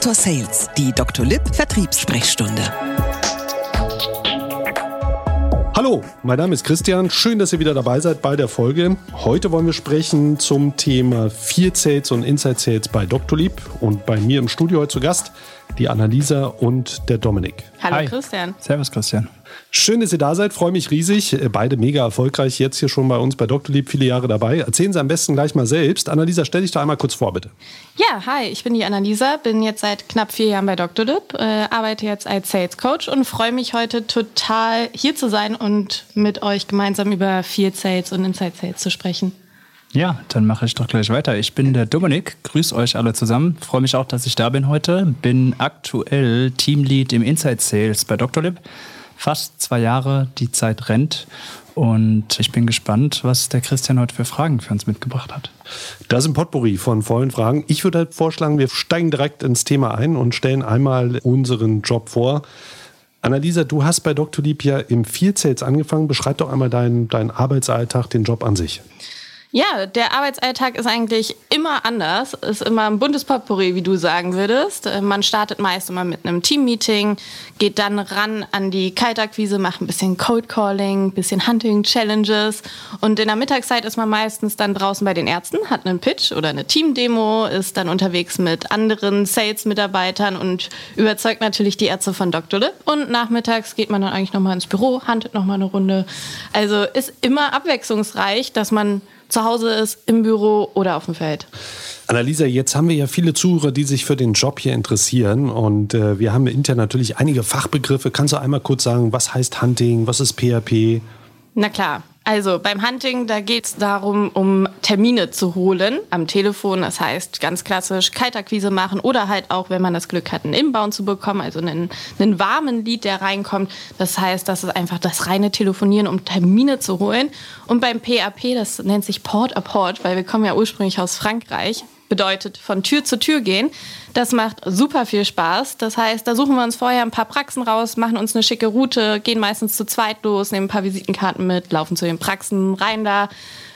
Dr. Sales, die Dr. Lipp Vertriebssprechstunde. Hallo, mein Name ist Christian. Schön, dass ihr wieder dabei seid bei der Folge. Heute wollen wir sprechen zum Thema Field Sales und Inside Sales bei Doctolib. Und bei mir im Studio heute zu Gast die Annalisa und der Dominik. Hallo Hi. Christian. Servus Christian. Schön, dass ihr da seid, freue mich riesig. Beide mega erfolgreich, jetzt hier schon bei uns bei Dr. Lieb viele Jahre dabei. Erzählen Sie am besten gleich mal selbst. Annalisa, stell dich da einmal kurz vor, bitte. Ja, hi, ich bin die Annalisa, bin jetzt seit knapp vier Jahren bei Dr. Lib, äh, arbeite jetzt als Sales Coach und freue mich heute total hier zu sein und mit euch gemeinsam über Field Sales und Inside Sales zu sprechen. Ja, dann mache ich doch gleich weiter. Ich bin der Dominik, grüße euch alle zusammen. Freue mich auch, dass ich da bin heute. Bin aktuell Teamlead im Inside Sales bei Dr. Lib fast zwei Jahre. Die Zeit rennt. Und ich bin gespannt, was der Christian heute für Fragen für uns mitgebracht hat. Das ist ein Potpourri von vollen Fragen. Ich würde halt vorschlagen, wir steigen direkt ins Thema ein und stellen einmal unseren Job vor. Annalisa, du hast bei Dr. Lieb ja im Field Sales angefangen. Beschreib doch einmal deinen, deinen Arbeitsalltag, den Job an sich. Ja, der Arbeitsalltag ist eigentlich immer anders, ist immer ein buntes Potpourri, wie du sagen würdest. Äh, man startet meist immer mit einem Teammeeting, geht dann ran an die Kaltakquise, macht ein bisschen Cold Calling, ein bisschen Hunting Challenges und in der Mittagszeit ist man meistens dann draußen bei den Ärzten, hat einen Pitch oder eine Teamdemo, ist dann unterwegs mit anderen Sales-Mitarbeitern und überzeugt natürlich die Ärzte von Dr. Lip und nachmittags geht man dann eigentlich nochmal ins Büro, huntet nochmal eine Runde. Also ist immer abwechslungsreich, dass man zu Hause ist, im Büro oder auf dem Feld. Annalisa, jetzt haben wir ja viele Zuhörer, die sich für den Job hier interessieren und äh, wir haben intern natürlich einige Fachbegriffe. Kannst du einmal kurz sagen, was heißt Hunting, was ist PHP? Na klar, also beim Hunting, da geht es darum, um Termine zu holen am Telefon. Das heißt ganz klassisch Kaltakquise machen oder halt auch, wenn man das Glück hat, einen Inbound zu bekommen, also einen, einen warmen Lied, der reinkommt. Das heißt, das ist einfach das reine Telefonieren, um Termine zu holen. Und beim PAP, das nennt sich Port a Port, weil wir kommen ja ursprünglich aus Frankreich, bedeutet von Tür zu Tür gehen. Das macht super viel Spaß. Das heißt, da suchen wir uns vorher ein paar Praxen raus, machen uns eine schicke Route, gehen meistens zu zweit los, nehmen ein paar Visitenkarten mit, laufen zu den Praxen rein da,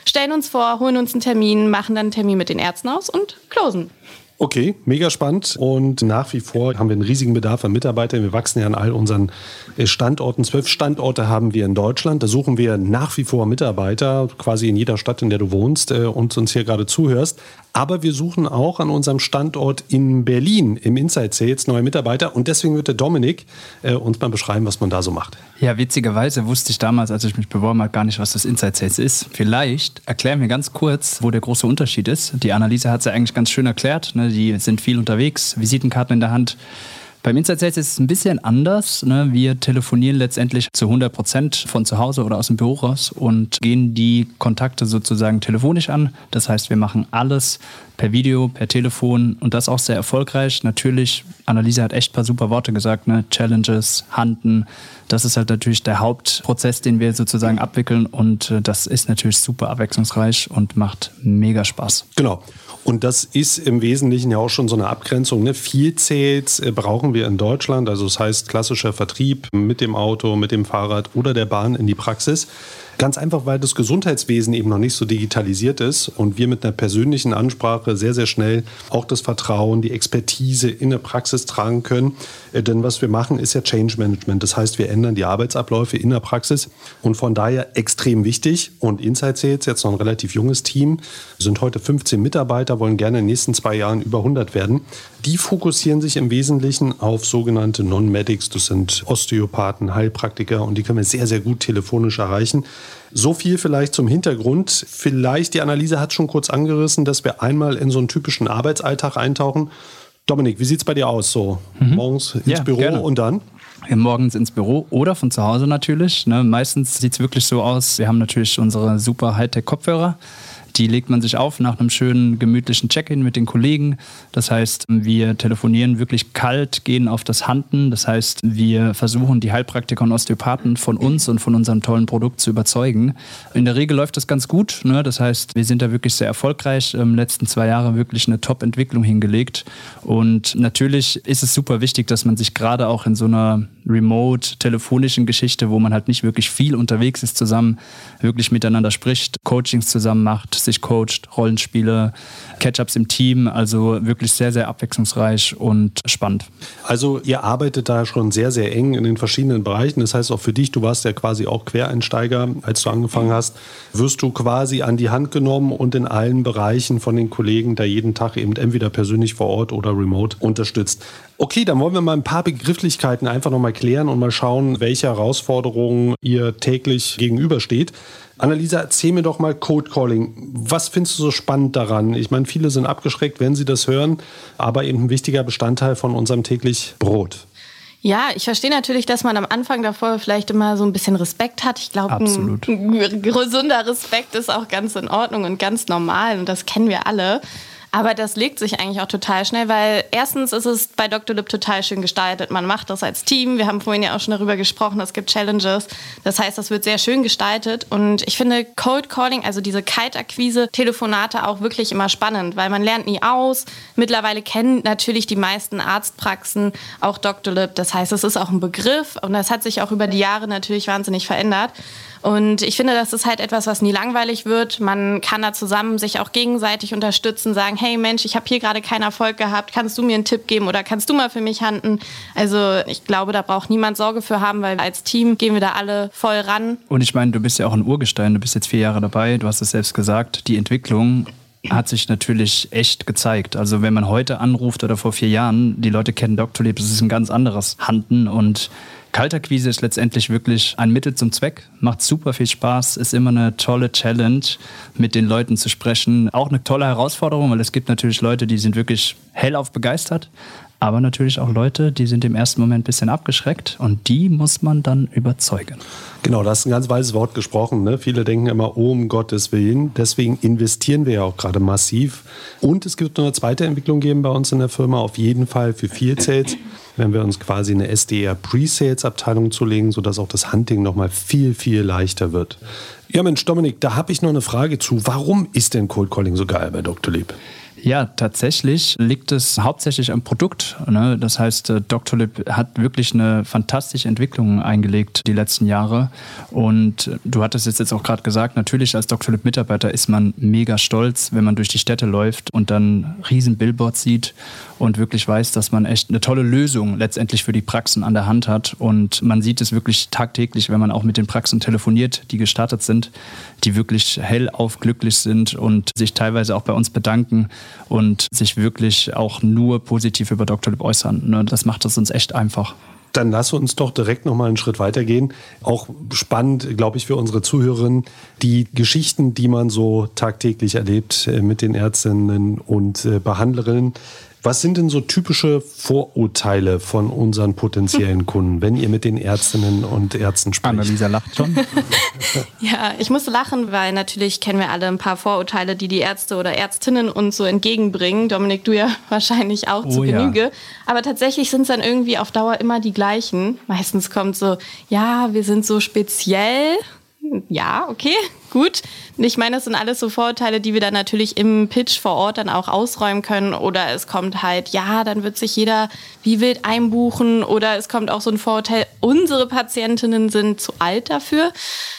stellen uns vor, holen uns einen Termin, machen dann einen Termin mit den Ärzten aus und closen. Okay, mega spannend. Und nach wie vor haben wir einen riesigen Bedarf an Mitarbeitern. Wir wachsen ja an all unseren äh, Standorten. Zwölf Standorte haben wir in Deutschland. Da suchen wir nach wie vor Mitarbeiter, quasi in jeder Stadt, in der du wohnst äh, und uns hier gerade zuhörst. Aber wir suchen auch an unserem Standort in Berlin im Inside Sales neue Mitarbeiter. Und deswegen wird der Dominik äh, uns mal beschreiben, was man da so macht. Ja, witzigerweise wusste ich damals, als ich mich beworben habe, gar nicht, was das Inside Sales ist. Vielleicht erklären wir ganz kurz, wo der große Unterschied ist. Die Annalise hat es ja eigentlich ganz schön erklärt. Ne? Die sind viel unterwegs, Visitenkarten in der Hand. Beim Inside Sales ist es ein bisschen anders. Ne? Wir telefonieren letztendlich zu 100 Prozent von zu Hause oder aus dem Büro raus und gehen die Kontakte sozusagen telefonisch an. Das heißt, wir machen alles per Video, per Telefon und das auch sehr erfolgreich. Natürlich, Annalise hat echt ein paar super Worte gesagt, ne? Challenges, Handen. Das ist halt natürlich der Hauptprozess, den wir sozusagen abwickeln und äh, das ist natürlich super abwechslungsreich und macht mega Spaß. Genau. Und das ist im Wesentlichen ja auch schon so eine Abgrenzung. Ne? Viel Sales äh, brauchen wir in Deutschland. Also das heißt klassischer Vertrieb mit dem Auto, mit dem Fahrrad oder der Bahn in die Praxis. Ganz einfach, weil das Gesundheitswesen eben noch nicht so digitalisiert ist und wir mit einer persönlichen Ansprache sehr, sehr schnell auch das Vertrauen, die Expertise in der Praxis tragen können. Äh, denn was wir machen, ist ja Change Management. Das heißt, wir ändern die Arbeitsabläufe in der Praxis und von daher extrem wichtig. Und Inside Sales, jetzt noch ein relativ junges Team, sind heute 15 Mitarbeiter, wollen gerne in den nächsten zwei Jahren über 100 werden. Die fokussieren sich im Wesentlichen auf sogenannte Non-Medics. Das sind Osteopathen, Heilpraktiker und die können wir sehr, sehr gut telefonisch erreichen. So viel vielleicht zum Hintergrund. Vielleicht die Analyse hat schon kurz angerissen, dass wir einmal in so einen typischen Arbeitsalltag eintauchen. Dominik, wie sieht es bei dir aus? So mhm. morgens ins ja, Büro gerne. und dann? morgens ins Büro oder von zu Hause natürlich. Ne? Meistens sieht es wirklich so aus. Wir haben natürlich unsere super Hightech-Kopfhörer. Die legt man sich auf nach einem schönen, gemütlichen Check-in mit den Kollegen. Das heißt, wir telefonieren wirklich kalt, gehen auf das Handen. Das heißt, wir versuchen, die Heilpraktiker und Osteopathen von uns und von unserem tollen Produkt zu überzeugen. In der Regel läuft das ganz gut. Ne? Das heißt, wir sind da wirklich sehr erfolgreich. Im letzten zwei Jahre wirklich eine Top-Entwicklung hingelegt. Und natürlich ist es super wichtig, dass man sich gerade auch in so einer remote-telefonischen Geschichte, wo man halt nicht wirklich viel unterwegs ist zusammen, wirklich miteinander spricht, Coachings zusammen macht, sich coacht, Rollenspiele, Catch-ups im Team. Also wirklich sehr, sehr abwechslungsreich und spannend. Also ihr arbeitet da schon sehr, sehr eng in den verschiedenen Bereichen. Das heißt auch für dich, du warst ja quasi auch Quereinsteiger, als du angefangen hast, wirst du quasi an die Hand genommen und in allen Bereichen von den Kollegen da jeden Tag eben entweder persönlich vor Ort oder remote unterstützt. Okay, dann wollen wir mal ein paar Begrifflichkeiten einfach nochmal klären und mal schauen, welche Herausforderungen ihr täglich gegenübersteht. Annalisa, erzähl mir doch mal Code Calling. Was findest du so spannend daran? Ich meine, viele sind abgeschreckt, wenn sie das hören, aber eben ein wichtiger Bestandteil von unserem täglich Brot. Ja, ich verstehe natürlich, dass man am Anfang davor vielleicht immer so ein bisschen Respekt hat. Ich glaube, ein, ein gesunder Respekt ist auch ganz in Ordnung und ganz normal und das kennen wir alle. Aber das legt sich eigentlich auch total schnell, weil erstens ist es bei Dr. Lip total schön gestaltet. Man macht das als Team. Wir haben vorhin ja auch schon darüber gesprochen, es gibt Challenges. Das heißt, das wird sehr schön gestaltet. Und ich finde Cold Calling, also diese Kaltakquise, Telefonate auch wirklich immer spannend, weil man lernt nie aus. Mittlerweile kennen natürlich die meisten Arztpraxen auch Dr. Lip. Das heißt, es ist auch ein Begriff und das hat sich auch über die Jahre natürlich wahnsinnig verändert. Und ich finde, das ist halt etwas, was nie langweilig wird. Man kann da zusammen sich auch gegenseitig unterstützen, sagen, hey Mensch, ich habe hier gerade keinen Erfolg gehabt, kannst du mir einen Tipp geben oder kannst du mal für mich handeln? Also ich glaube, da braucht niemand Sorge für haben, weil als Team gehen wir da alle voll ran. Und ich meine, du bist ja auch ein Urgestein, du bist jetzt vier Jahre dabei, du hast es selbst gesagt, die Entwicklung hat sich natürlich echt gezeigt. Also wenn man heute anruft oder vor vier Jahren, die Leute kennen. Leb, das ist ein ganz anderes Handen und Kaltakquise ist letztendlich wirklich ein Mittel zum Zweck, macht super viel Spaß, ist immer eine tolle Challenge, mit den Leuten zu sprechen. Auch eine tolle Herausforderung, weil es gibt natürlich Leute, die sind wirklich hellauf begeistert, aber natürlich auch Leute, die sind im ersten Moment ein bisschen abgeschreckt und die muss man dann überzeugen. Genau, das ist ein ganz weises Wort gesprochen. Ne? Viele denken immer, oh, um Gottes Willen. Deswegen investieren wir ja auch gerade massiv. Und es wird noch eine zweite Entwicklung geben bei uns in der Firma, auf jeden Fall für Field Sales wenn wir uns quasi eine SDR Pre-Sales Abteilung zulegen, sodass auch das Hunting nochmal viel, viel leichter wird. Ja Mensch, Dominik, da habe ich noch eine Frage zu. Warum ist denn Cold Calling so geil bei Dr. Lieb? Ja, tatsächlich liegt es hauptsächlich am Produkt. Ne? Das heißt, äh, Dr. Lip hat wirklich eine fantastische Entwicklung eingelegt die letzten Jahre. Und äh, du hattest es jetzt auch gerade gesagt, natürlich als Dr. Lip Mitarbeiter ist man mega stolz, wenn man durch die Städte läuft und dann riesen Billboards sieht und wirklich weiß, dass man echt eine tolle Lösung letztendlich für die Praxen an der Hand hat. Und man sieht es wirklich tagtäglich, wenn man auch mit den Praxen telefoniert, die gestartet sind, die wirklich hellauf glücklich sind und sich teilweise auch bei uns bedanken und sich wirklich auch nur positiv über Dr. Lip äußern. Ne, das macht es uns echt einfach. Dann lass uns doch direkt noch mal einen Schritt weitergehen. Auch spannend, glaube ich, für unsere Zuhörerinnen, die Geschichten, die man so tagtäglich erlebt äh, mit den Ärztinnen und äh, Behandlerinnen. Was sind denn so typische Vorurteile von unseren potenziellen Kunden, wenn ihr mit den Ärztinnen und Ärzten spricht? Annalisa lacht schon. ja, ich musste lachen, weil natürlich kennen wir alle ein paar Vorurteile, die die Ärzte oder Ärztinnen uns so entgegenbringen. Dominik, du ja wahrscheinlich auch oh, zu Genüge. Ja. Aber tatsächlich sind es dann irgendwie auf Dauer immer die gleichen. Meistens kommt so, ja, wir sind so speziell. Ja, okay, gut. Ich meine, das sind alles so Vorurteile, die wir dann natürlich im Pitch vor Ort dann auch ausräumen können. Oder es kommt halt, ja, dann wird sich jeder wie wild einbuchen. Oder es kommt auch so ein Vorurteil, unsere Patientinnen sind zu alt dafür.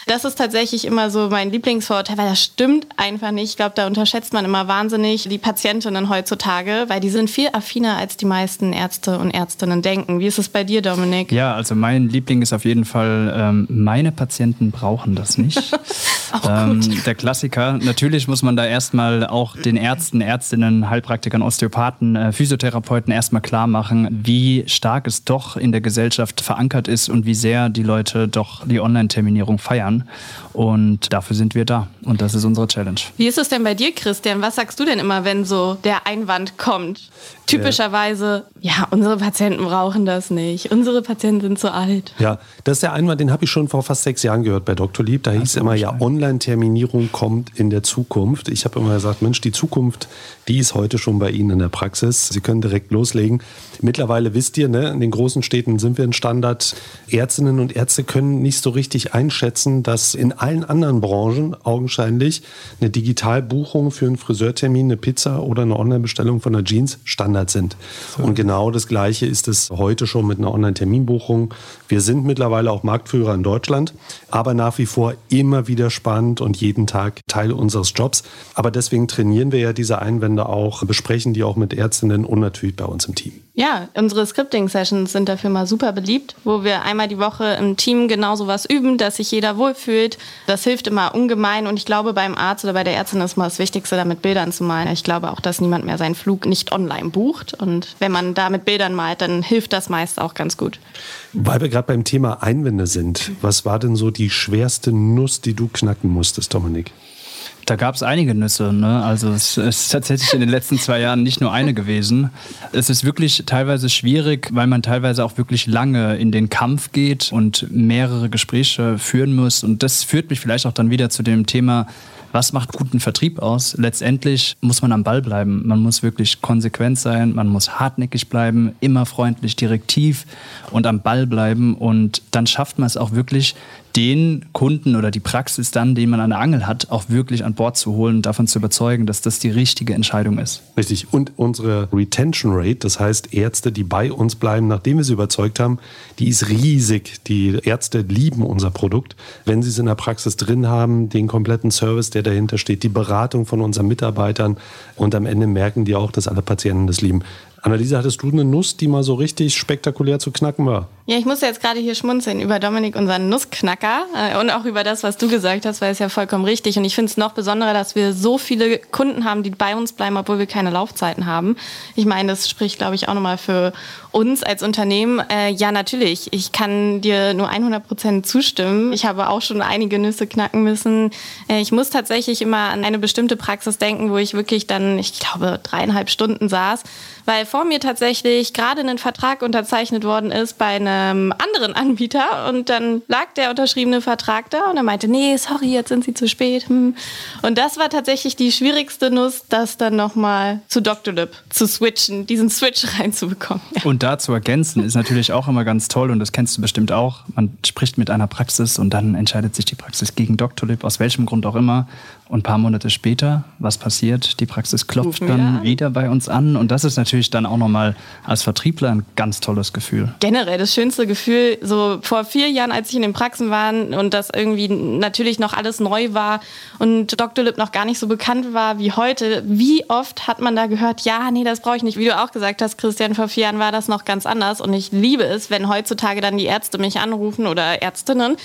Das ist tatsächlich immer so mein Lieblingsvorurteil, weil das stimmt einfach nicht. Ich glaube, da unterschätzt man immer wahnsinnig die Patientinnen heutzutage, weil die sind viel affiner, als die meisten Ärzte und Ärztinnen denken. Wie ist es bei dir, Dominik? Ja, also mein Liebling ist auf jeden Fall, ähm, meine Patienten brauchen das nicht. ähm, der Klassiker. Natürlich muss man da erstmal auch den Ärzten, Ärztinnen, Heilpraktikern, Osteopathen, äh, Physiotherapeuten erstmal klar machen, wie stark es doch in der Gesellschaft verankert ist und wie sehr die Leute doch die Online-Terminierung feiern. Und dafür sind wir da. Und das ist unsere Challenge. Wie ist es denn bei dir, Christian? Was sagst du denn immer, wenn so der Einwand kommt? Typischerweise, ja, unsere Patienten brauchen das nicht. Unsere Patienten sind zu alt. Ja, das ist der Einwand, den habe ich schon vor fast sechs Jahren gehört bei Dr. Lieb. Da hieß es immer, ja, Online-Terminierung kommt in der Zukunft. Ich habe immer gesagt, Mensch, die Zukunft, die ist heute schon bei Ihnen in der Praxis. Sie können direkt loslegen. Mittlerweile wisst ihr, ne, in den großen Städten sind wir ein Standard. Ärztinnen und Ärzte können nicht so richtig einschätzen, dass in allen anderen Branchen augenscheinlich eine Digitalbuchung für einen Friseurtermin, eine Pizza oder eine Online-Bestellung von einer Jeans Standard sind. So. Und genau das Gleiche ist es heute schon mit einer Online-Terminbuchung. Wir sind mittlerweile auch Marktführer in Deutschland, aber nach wie vor immer wieder spannend bekannt und jeden Tag Teil unseres Jobs. Aber deswegen trainieren wir ja diese Einwände auch, besprechen die auch mit Ärztinnen und natürlich bei uns im Team. Ja, unsere Scripting-Sessions sind dafür mal super beliebt, wo wir einmal die Woche im Team genau sowas üben, dass sich jeder wohlfühlt. Das hilft immer ungemein und ich glaube, beim Arzt oder bei der Ärztin ist mal das Wichtigste, damit Bildern zu malen. Ich glaube auch, dass niemand mehr seinen Flug nicht online bucht und wenn man da mit Bildern malt, dann hilft das meist auch ganz gut. Weil wir gerade beim Thema Einwände sind, was war denn so die schwerste Nuss, die du knacken musstest, Dominik? Da gab es einige Nüsse. Ne? Also es ist tatsächlich in den letzten zwei Jahren nicht nur eine gewesen. Es ist wirklich teilweise schwierig, weil man teilweise auch wirklich lange in den Kampf geht und mehrere Gespräche führen muss. Und das führt mich vielleicht auch dann wieder zu dem Thema, was macht guten Vertrieb aus? Letztendlich muss man am Ball bleiben. Man muss wirklich konsequent sein, man muss hartnäckig bleiben, immer freundlich, direktiv und am Ball bleiben. Und dann schafft man es auch wirklich, den Kunden oder die Praxis dann, den man an der Angel hat, auch wirklich an Bord zu holen und davon zu überzeugen, dass das die richtige Entscheidung ist. Richtig. Und unsere Retention Rate, das heißt Ärzte, die bei uns bleiben, nachdem wir sie überzeugt haben, die ist riesig. Die Ärzte lieben unser Produkt. Wenn sie es in der Praxis drin haben, den kompletten Service, der dahinter steht, die Beratung von unseren Mitarbeitern und am Ende merken die auch, dass alle Patienten das lieben. Anneliese, hattest du eine Nuss, die mal so richtig spektakulär zu knacken war? Ja, ich muss jetzt gerade hier schmunzeln über Dominik, unseren Nussknacker äh, und auch über das, was du gesagt hast, weil es ja vollkommen richtig. Und ich finde es noch besonderer, dass wir so viele Kunden haben, die bei uns bleiben, obwohl wir keine Laufzeiten haben. Ich meine, das spricht, glaube ich, auch nochmal für uns als Unternehmen. Äh, ja, natürlich. Ich kann dir nur 100 Prozent zustimmen. Ich habe auch schon einige Nüsse knacken müssen. Äh, ich muss tatsächlich immer an eine bestimmte Praxis denken, wo ich wirklich dann, ich glaube, dreieinhalb Stunden saß, weil vor mir tatsächlich gerade ein Vertrag unterzeichnet worden ist bei einem anderen Anbieter und dann lag der unterschriebene Vertrag da und er meinte, nee, sorry, jetzt sind Sie zu spät. Hm. Und das war tatsächlich die schwierigste Nuss, das dann nochmal zu Doctolib zu switchen, diesen Switch reinzubekommen. Ja. Und da zu ergänzen ist natürlich auch immer ganz toll und das kennst du bestimmt auch. Man spricht mit einer Praxis und dann entscheidet sich die Praxis gegen Doctolib, aus welchem Grund auch immer. Und ein paar Monate später, was passiert? Die Praxis klopft Rufen dann wieder bei uns an. Und das ist natürlich dann auch nochmal als Vertriebler ein ganz tolles Gefühl. Generell das schönste Gefühl, so vor vier Jahren, als ich in den Praxen war und das irgendwie natürlich noch alles neu war und Dr. Lip noch gar nicht so bekannt war wie heute. Wie oft hat man da gehört, ja, nee, das brauche ich nicht. Wie du auch gesagt hast, Christian, vor vier Jahren war das noch ganz anders. Und ich liebe es, wenn heutzutage dann die Ärzte mich anrufen oder Ärztinnen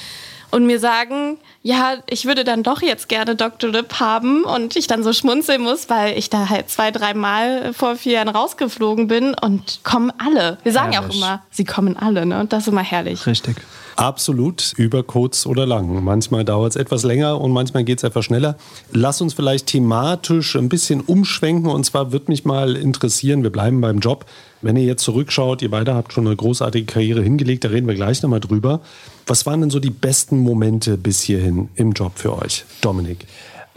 und mir sagen, ja, ich würde dann doch jetzt gerne Dr. Lip haben und ich dann so schmunzeln muss, weil ich da halt zwei, dreimal vor vier Jahren rausgeflogen bin und kommen alle. Wir sagen ja auch immer, sie kommen alle, ne? Und das ist immer herrlich. Richtig. Absolut, über kurz oder lang. Manchmal dauert es etwas länger und manchmal geht es etwas schneller. Lass uns vielleicht thematisch ein bisschen umschwenken und zwar würde mich mal interessieren, wir bleiben beim Job. Wenn ihr jetzt zurückschaut, ihr beide habt schon eine großartige Karriere hingelegt, da reden wir gleich nochmal drüber. Was waren denn so die besten Momente bis hierhin im Job für euch, Dominik?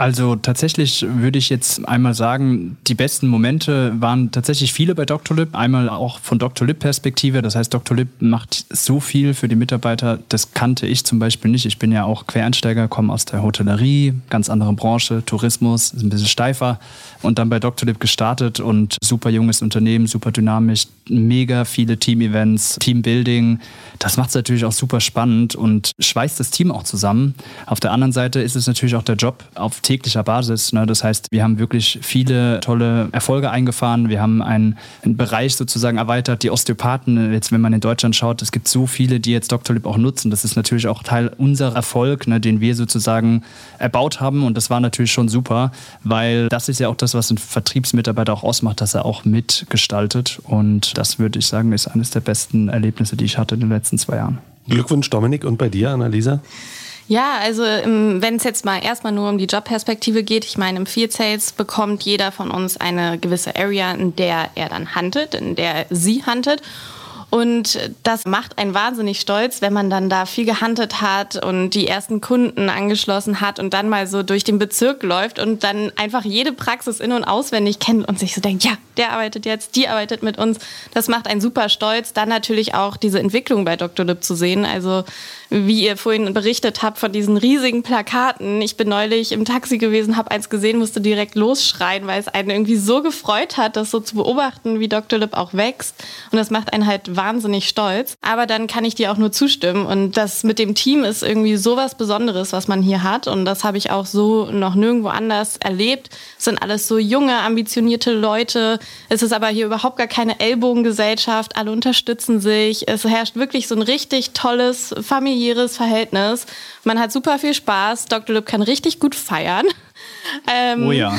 Also tatsächlich würde ich jetzt einmal sagen, die besten Momente waren tatsächlich viele bei Dr. Lip. Einmal auch von Dr. Lip Perspektive. Das heißt, Dr. Lip macht so viel für die Mitarbeiter. Das kannte ich zum Beispiel nicht. Ich bin ja auch Quereinsteiger, komme aus der Hotellerie, ganz andere Branche, Tourismus, ist ein bisschen steifer. Und dann bei Dr. Lip gestartet und super junges Unternehmen, super dynamisch, mega viele Team-Events, Teambuilding. Das macht es natürlich auch super spannend und schweißt das Team auch zusammen. Auf der anderen Seite ist es natürlich auch der Job auf täglicher Basis. Ne? Das heißt, wir haben wirklich viele tolle Erfolge eingefahren. Wir haben einen, einen, Bereich sozusagen erweitert. Die Osteopathen, jetzt wenn man in Deutschland schaut, es gibt so viele, die jetzt. Lip auch nutzen. Das ist natürlich auch Teil unserer Erfolg, ne, den wir sozusagen erbaut haben. Und das war natürlich schon super, weil das ist ja auch das, was ein Vertriebsmitarbeiter auch ausmacht, dass er auch mitgestaltet. Und das würde ich sagen, ist eines der besten Erlebnisse, die ich hatte in den letzten zwei Jahren. Glückwunsch, Dominik. Und bei dir, Annalisa? Ja, also wenn es jetzt mal erstmal nur um die Jobperspektive geht, ich meine, im Field Sales bekommt jeder von uns eine gewisse Area, in der er dann handelt, in der sie handelt. Und das macht einen wahnsinnig stolz, wenn man dann da viel gehandelt hat und die ersten Kunden angeschlossen hat und dann mal so durch den Bezirk läuft und dann einfach jede Praxis in- und auswendig kennt und sich so denkt, ja, der arbeitet jetzt, die arbeitet mit uns. Das macht einen super stolz. Dann natürlich auch diese Entwicklung bei Dr. Lip zu sehen. Also wie ihr vorhin berichtet habt von diesen riesigen Plakaten. Ich bin neulich im Taxi gewesen, habe eins gesehen, musste direkt losschreien, weil es einen irgendwie so gefreut hat, das so zu beobachten, wie Dr. Lip auch wächst. Und das macht einen halt wahnsinnig wahnsinnig stolz. Aber dann kann ich dir auch nur zustimmen. Und das mit dem Team ist irgendwie sowas Besonderes, was man hier hat. Und das habe ich auch so noch nirgendwo anders erlebt. Es sind alles so junge, ambitionierte Leute. Es ist aber hier überhaupt gar keine Ellbogengesellschaft. Alle unterstützen sich. Es herrscht wirklich so ein richtig tolles familiäres Verhältnis. Man hat super viel Spaß. Dr. Lüb kann richtig gut feiern. Ähm, oh ja.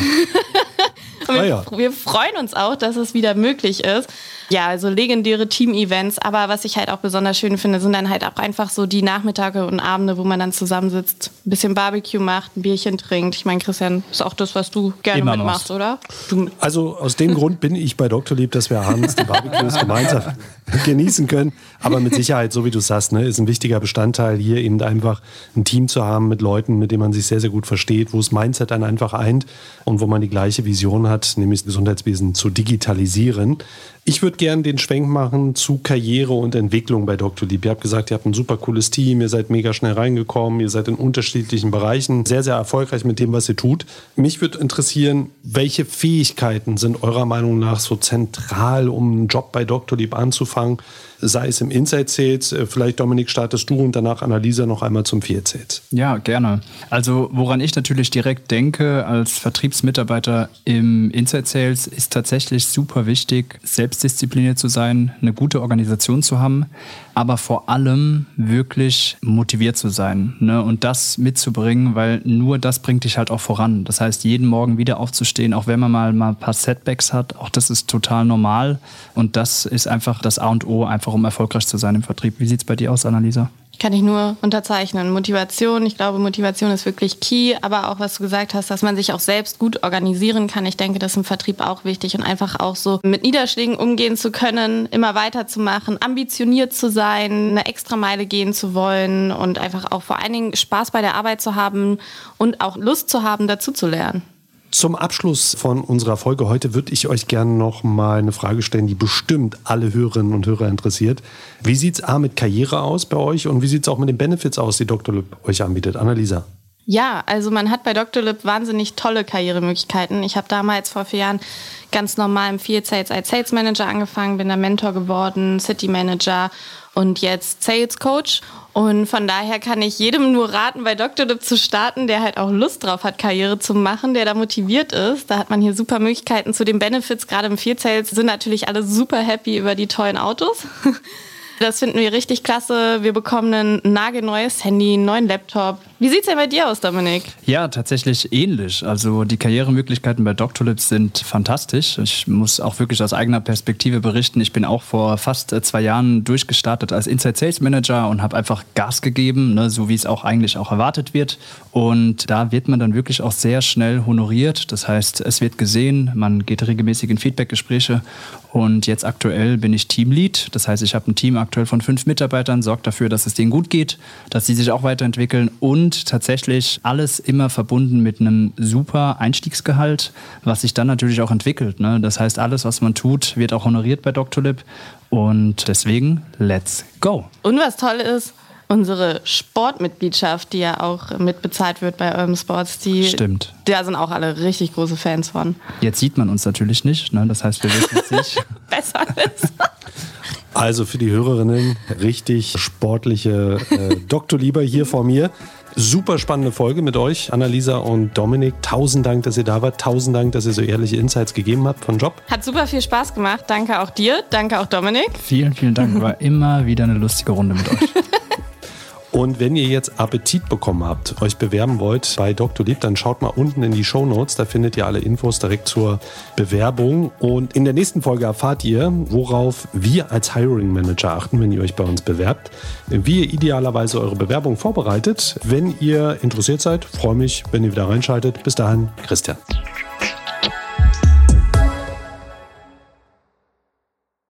wir, ah ja. wir freuen uns auch, dass es wieder möglich ist. Ja, also legendäre Team-Events. Aber was ich halt auch besonders schön finde, sind dann halt auch einfach so die Nachmittage und Abende, wo man dann zusammensitzt, ein bisschen Barbecue macht, ein Bierchen trinkt. Ich meine, Christian, ist auch das, was du gerne Immer mitmachst, oder? Du also aus dem Grund bin ich bei Dr. Lieb, dass wir abends die Barbecues gemeinsam genießen können. Aber mit Sicherheit, so wie du sagst, ne, ist ein wichtiger Bestandteil hier eben einfach ein Team zu haben mit Leuten, mit denen man sich sehr, sehr gut versteht, wo das Mindset dann einfach eint und wo man die gleiche Vision hat, nämlich das Gesundheitswesen zu digitalisieren. Ich würde gerne den Schwenk machen zu Karriere und Entwicklung bei Dr. Lieb. Ihr habt gesagt, ihr habt ein super cooles Team, ihr seid mega schnell reingekommen, ihr seid in unterschiedlichen Bereichen sehr, sehr erfolgreich mit dem, was ihr tut. Mich würde interessieren, welche Fähigkeiten sind eurer Meinung nach so zentral, um einen Job bei Dr. Lieb anzufangen? sei es im Inside Sales, äh, vielleicht Dominik startest du und danach Annalisa noch einmal zum Field Sales. Ja, gerne. Also woran ich natürlich direkt denke als Vertriebsmitarbeiter im Inside Sales ist tatsächlich super wichtig, selbstdiszipliniert zu sein, eine gute Organisation zu haben, aber vor allem wirklich motiviert zu sein ne? und das mitzubringen, weil nur das bringt dich halt auch voran. Das heißt, jeden Morgen wieder aufzustehen, auch wenn man mal, mal ein paar Setbacks hat, auch das ist total normal und das ist einfach das A und O, einfach um erfolgreich zu sein im Vertrieb. Wie sieht es bei dir aus, Annalisa? Kann ich nur unterzeichnen. Motivation, ich glaube, Motivation ist wirklich key, aber auch was du gesagt hast, dass man sich auch selbst gut organisieren kann. Ich denke, das ist im Vertrieb auch wichtig und einfach auch so mit Niederschlägen umgehen zu können, immer weiterzumachen, ambitioniert zu sein, eine extra Meile gehen zu wollen und einfach auch vor allen Dingen Spaß bei der Arbeit zu haben und auch Lust zu haben, dazu zu lernen. Zum Abschluss von unserer Folge heute würde ich euch gerne noch mal eine Frage stellen, die bestimmt alle Hörerinnen und Hörer interessiert. Wie sieht es A mit Karriere aus bei euch und wie sieht es auch mit den Benefits aus, die Dr. Lip euch anbietet? Annalisa. Ja, also man hat bei Dr. Lip wahnsinnig tolle Karrieremöglichkeiten. Ich habe damals vor vier Jahren ganz normal im Field Sales als Sales Manager angefangen, bin dann Mentor geworden, City Manager und jetzt Sales Coach. Und von daher kann ich jedem nur raten, bei Dr. Dip zu starten, der halt auch Lust drauf hat, Karriere zu machen, der da motiviert ist. Da hat man hier super Möglichkeiten zu den Benefits. Gerade im Sales sind natürlich alle super happy über die tollen Autos. Das finden wir richtig klasse. Wir bekommen ein nagelneues Handy, einen neuen Laptop. Wie sieht es denn bei dir aus, Dominik? Ja, tatsächlich ähnlich. Also die Karrieremöglichkeiten bei Doctolips sind fantastisch. Ich muss auch wirklich aus eigener Perspektive berichten. Ich bin auch vor fast äh, zwei Jahren durchgestartet als Inside Sales Manager und habe einfach Gas gegeben, ne, so wie es auch eigentlich auch erwartet wird. Und da wird man dann wirklich auch sehr schnell honoriert. Das heißt, es wird gesehen, man geht regelmäßig in Feedbackgespräche und jetzt aktuell bin ich Teamlead. Das heißt, ich habe ein Team aktuell von fünf Mitarbeitern, sorge dafür, dass es denen gut geht, dass sie sich auch weiterentwickeln und tatsächlich alles immer verbunden mit einem super Einstiegsgehalt, was sich dann natürlich auch entwickelt. Ne? Das heißt, alles, was man tut, wird auch honoriert bei Doctolib. Und deswegen, let's go. Und was toll ist, unsere Sportmitgliedschaft, die ja auch mitbezahlt wird bei Urban Sports, die Stimmt. da sind auch alle richtig große Fans von. Jetzt sieht man uns natürlich nicht, ne? das heißt, wir wissen es nicht. Besser ist. Also für die Hörerinnen richtig sportliche äh, Doktor Lieber hier vor mir. Super spannende Folge mit euch, Annalisa und Dominik. Tausend Dank, dass ihr da wart. Tausend Dank, dass ihr so ehrliche Insights gegeben habt von Job. Hat super viel Spaß gemacht. Danke auch dir. Danke auch Dominik. Vielen, vielen Dank. War immer wieder eine lustige Runde mit euch. Und wenn ihr jetzt Appetit bekommen habt, euch bewerben wollt bei Dr. Lieb, dann schaut mal unten in die Show Notes. Da findet ihr alle Infos direkt zur Bewerbung. Und in der nächsten Folge erfahrt ihr, worauf wir als Hiring Manager achten, wenn ihr euch bei uns bewerbt. Wie ihr idealerweise eure Bewerbung vorbereitet. Wenn ihr interessiert seid, freue mich, wenn ihr wieder reinschaltet. Bis dahin, Christian.